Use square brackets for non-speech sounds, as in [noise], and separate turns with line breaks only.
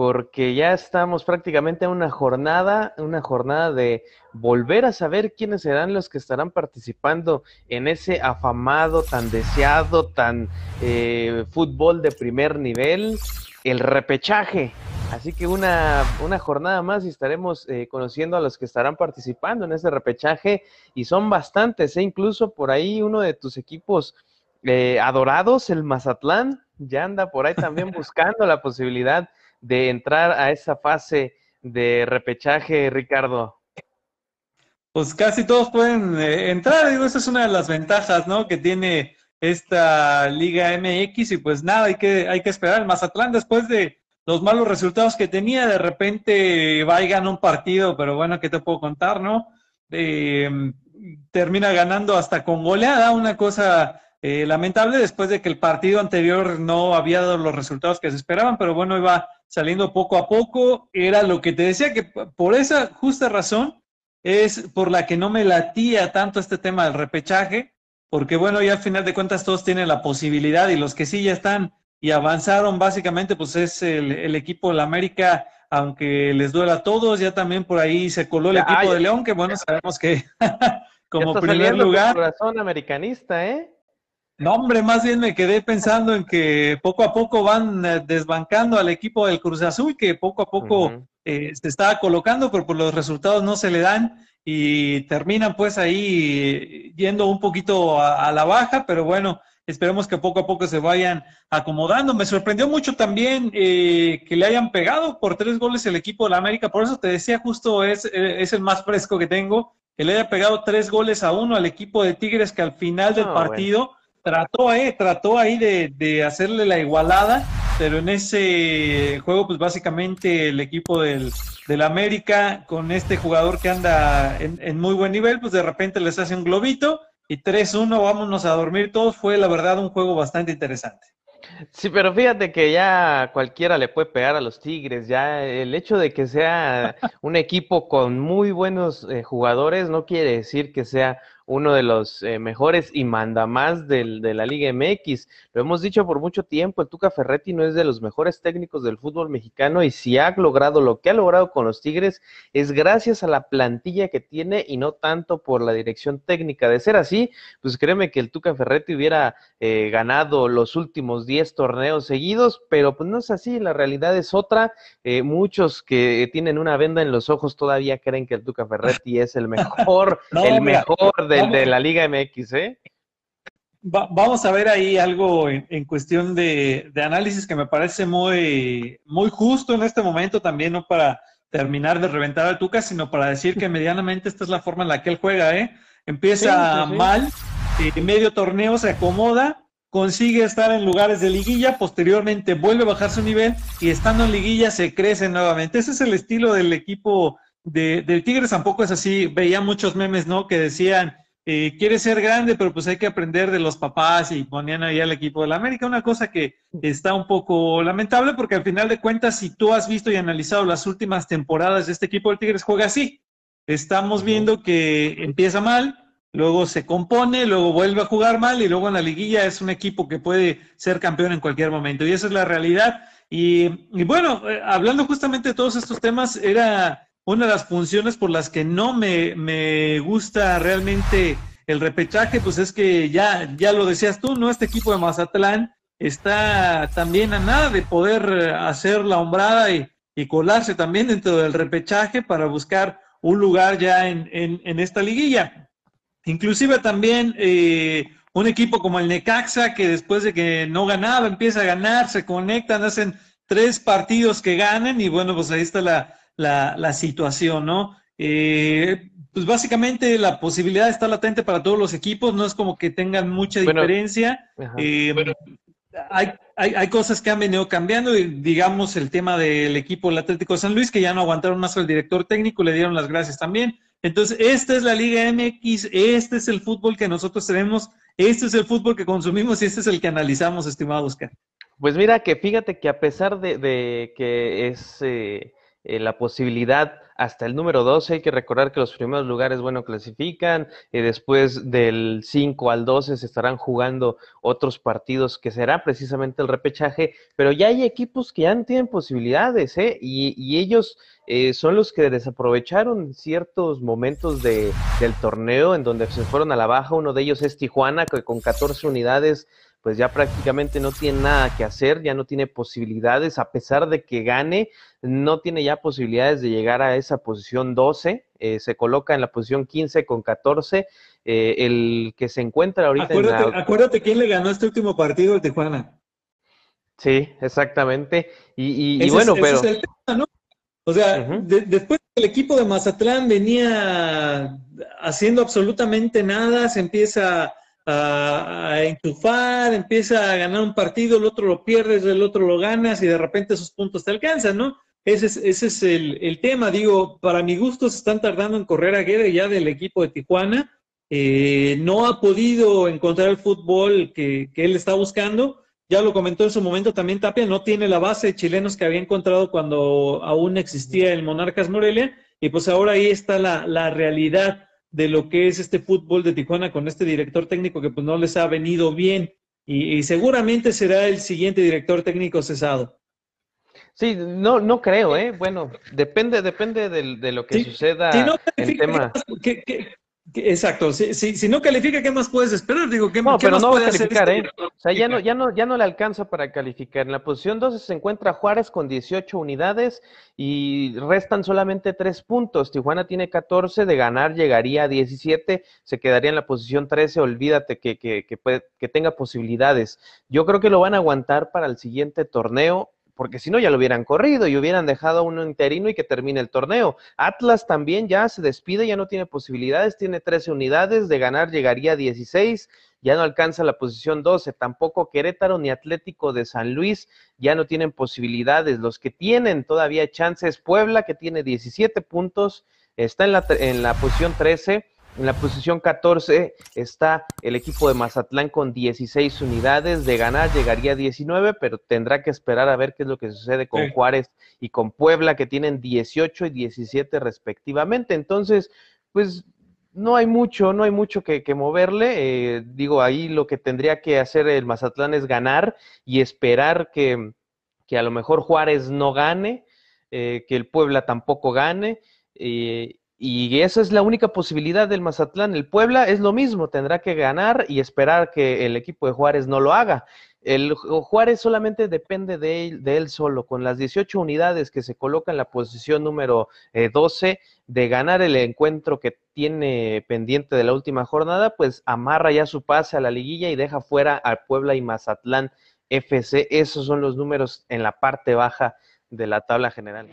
porque ya estamos prácticamente a una jornada, una jornada de volver a saber quiénes serán los que estarán participando en ese afamado, tan deseado, tan eh, fútbol de primer nivel, el repechaje. Así que una, una jornada más y estaremos eh, conociendo a los que estarán participando en ese repechaje y son bastantes, e incluso por ahí uno de tus equipos eh, adorados, el Mazatlán, ya anda por ahí también [laughs] buscando la posibilidad de entrar a esa fase de repechaje, Ricardo?
Pues casi todos pueden eh, entrar, digo, esa es una de las ventajas, ¿no? Que tiene esta Liga MX y pues nada, hay que, hay que esperar. El Mazatlán después de los malos resultados que tenía, de repente va y gana un partido, pero bueno, ¿qué te puedo contar, no? Eh, termina ganando hasta con goleada, una cosa eh, lamentable después de que el partido anterior no había dado los resultados que se esperaban, pero bueno, iba saliendo poco a poco. Era lo que te decía, que por esa justa razón es por la que no me latía tanto este tema del repechaje, porque bueno, ya al final de cuentas todos tienen la posibilidad y los que sí ya están y avanzaron básicamente, pues es el, equipo de la América, aunque les duela a todos, ya también por ahí se coló el equipo de León, que bueno, sabemos que [laughs] como primer lugar.
Corazón americanista, ¿eh?
No, hombre, más bien me quedé pensando en que poco a poco van eh, desbancando al equipo del Cruz Azul, que poco a poco eh, se está colocando, pero por los resultados no se le dan y terminan pues ahí yendo un poquito a, la baja, pero bueno, esperemos que poco a poco se vayan acomodando. Me sorprendió mucho también eh, que le hayan pegado por tres goles el equipo de la América, por eso te decía justo es, es el más fresco que tengo, que le haya pegado tres goles a uno al equipo de Tigres que al final del partido trató, eh, trató ahí de, hacerle la igualada, pero en ese juego, pues básicamente el equipo del, del América, con este jugador que anda en, muy buen nivel, pues de repente les hace un globito y 3-1, vámonos a dormir todos. Fue la verdad un juego bastante interesante.
Sí, pero fíjate que ya cualquiera le puede pegar a los Tigres, ya el hecho de que sea un equipo con muy buenos eh, jugadores no quiere decir que sea uno de los eh, mejores y manda más del, de la Liga MX. Lo hemos dicho por mucho tiempo, el Tuca Ferretti no es de los mejores técnicos del fútbol mexicano y si ha logrado lo que ha logrado con los Tigres es gracias a la plantilla que tiene y no tanto por la dirección técnica. De ser así, pues créeme que el Tuca Ferretti hubiera eh, ganado los últimos 10 torneos seguidos, pero pues no es así, la realidad es otra. Eh, muchos que tienen una venda en los ojos todavía creen que el Tuca Ferretti es el [laughs] mejor, el mejor de de la Liga MX, ¿eh?
vamos a ver ahí algo en, cuestión de, análisis que me parece muy, muy justo en este momento también, no para terminar de reventar al Tuca, sino para decir que medianamente esta es la forma en la que él juega, ¿eh? Empieza mal, eh, medio torneo se acomoda, consigue estar en lugares de liguilla, posteriormente vuelve a bajar su nivel y estando en liguilla se crece nuevamente. Ese es el estilo del equipo de, del Tigres, tampoco es así. Veía muchos memes, ¿no? Que decían, eh, quiere ser grande, pero pues hay que aprender de los papás y ponían ahí al equipo de la América. Una cosa que está un poco lamentable porque al final de cuentas, si tú has visto y analizado las últimas temporadas de este equipo del Tigres, juega así. Estamos viendo que empieza mal, luego se compone, luego vuelve a jugar mal y luego en la liguilla es un equipo que puede ser campeón en cualquier momento. Y esa es la realidad. Y, y bueno, eh, hablando justamente de todos estos temas, era una de las funciones por las que no me, me, gusta realmente el repechaje, pues es que ya, ya lo decías tú, ¿no? Este equipo de Mazatlán está también a nada de poder hacer la hombrada y, y colarse también dentro del repechaje para buscar un lugar ya en, en, esta liguilla. Inclusive también eh, un equipo como el Necaxa, que después de que no ganaba, empieza a ganar, se conectan, hacen tres partidos que ganen y bueno, pues ahí está la, la, situación, ¿no? Eh, pues básicamente la posibilidad está latente para todos los equipos, no es como que tengan mucha diferencia. Eh, hay, hay, cosas que han venido cambiando, y digamos el tema del equipo del Atlético de San Luis, que ya no aguantaron más al director técnico, le dieron las gracias también. Entonces, esta es la Liga MX, este es el fútbol que nosotros tenemos, este es el fútbol que consumimos y este es el que analizamos, estimado Oscar.
Pues mira que fíjate que a pesar de, que es... Eh, eh, la posibilidad hasta el número 12. Hay que recordar que los primeros lugares, bueno, clasifican. Y después del 5 al 12 se estarán jugando otros partidos que será precisamente el repechaje. Pero ya hay equipos que ya tienen posibilidades, ¿eh? Y, y ellos eh, son los que desaprovecharon ciertos momentos de, del torneo en donde se fueron a la baja. Uno de ellos es Tijuana, que con 14 unidades pues ya prácticamente no tiene nada que hacer, ya no tiene posibilidades, a pesar de que gane, no tiene ya posibilidades de llegar a esa posición 12, eh, se coloca en la posición 15 con 14, eh, el que se encuentra ahorita
acuérdate, en Acuérdate quién le ganó este último partido de Tijuana.
Sí, exactamente. Y, bueno, pero...
O sea, después el equipo de Mazatlán venía haciendo absolutamente nada, se empieza a, enchufar, empieza a ganar un partido, el otro lo pierdes, el otro lo ganas y de repente esos puntos te alcanzan, ¿no? Ese es, ese es el, tema. Digo, para mi gusto se están tardando en correr a Guede ya del equipo de Tijuana. Eh, no ha podido encontrar el fútbol que, que él está buscando ya lo comentó en su momento también Tapia, no tiene la base de chilenos que había encontrado cuando aún existía el Monarcas Morelia, y pues ahora ahí está la, realidad de lo que es este fútbol de Tijuana con este director técnico que pues no les ha venido bien, y, seguramente será el siguiente director técnico cesado.
Sí, no, no creo, ¿eh? Bueno, depende, depende de, lo que suceda
en tema. Exacto, si, si, no califica, ¿qué más puedes esperar? Digo, ¿qué,
no,
pero
no va a calificar, este ¿eh? O sea, ya no, ya, no, ya no le alcanza para calificar. En la posición 12 se encuentra Juárez con 18 unidades y restan solamente 3 puntos. Tijuana tiene 14, de ganar llegaría a 17, se quedaría en la posición 13. Olvídate que, que, que, que tenga posibilidades. Yo creo que lo van a aguantar para el siguiente torneo porque si no ya lo hubieran corrido y hubieran dejado a uno interino y que termine el torneo. Atlas también ya se despide, ya no tiene posibilidades, tiene 13 unidades, de ganar llegaría a 16, ya no alcanza la posición 12, tampoco Querétaro ni Atlético de San Luis ya no tienen posibilidades, los que tienen todavía chances, Puebla que tiene 17 puntos, está en la, en la posición 13, en la posición 14 está el equipo de Mazatlán con 16 unidades. De ganar llegaría a 19, pero tendrá que esperar a ver qué es lo que sucede con Juárez y con Puebla, que tienen 18 y 17 respectivamente. Entonces, pues no hay mucho, no hay mucho que, moverle. Eh, digo, ahí lo que tendría que hacer el Mazatlán es ganar y esperar que, que a lo mejor Juárez no gane, eh, que el Puebla tampoco gane. Eh, y esa es la única posibilidad del Mazatlán. El Puebla es lo mismo, tendrá que ganar y esperar que el equipo de Juárez no lo haga. El Juárez solamente depende de él, de él solo, con las 18 unidades que se coloca en la posición número 12 eh, de ganar el encuentro que tiene pendiente de la última jornada, pues amarra ya su pase a la liguilla y deja fuera al Puebla y Mazatlán FC. Esos son los números en la parte baja de la tabla general.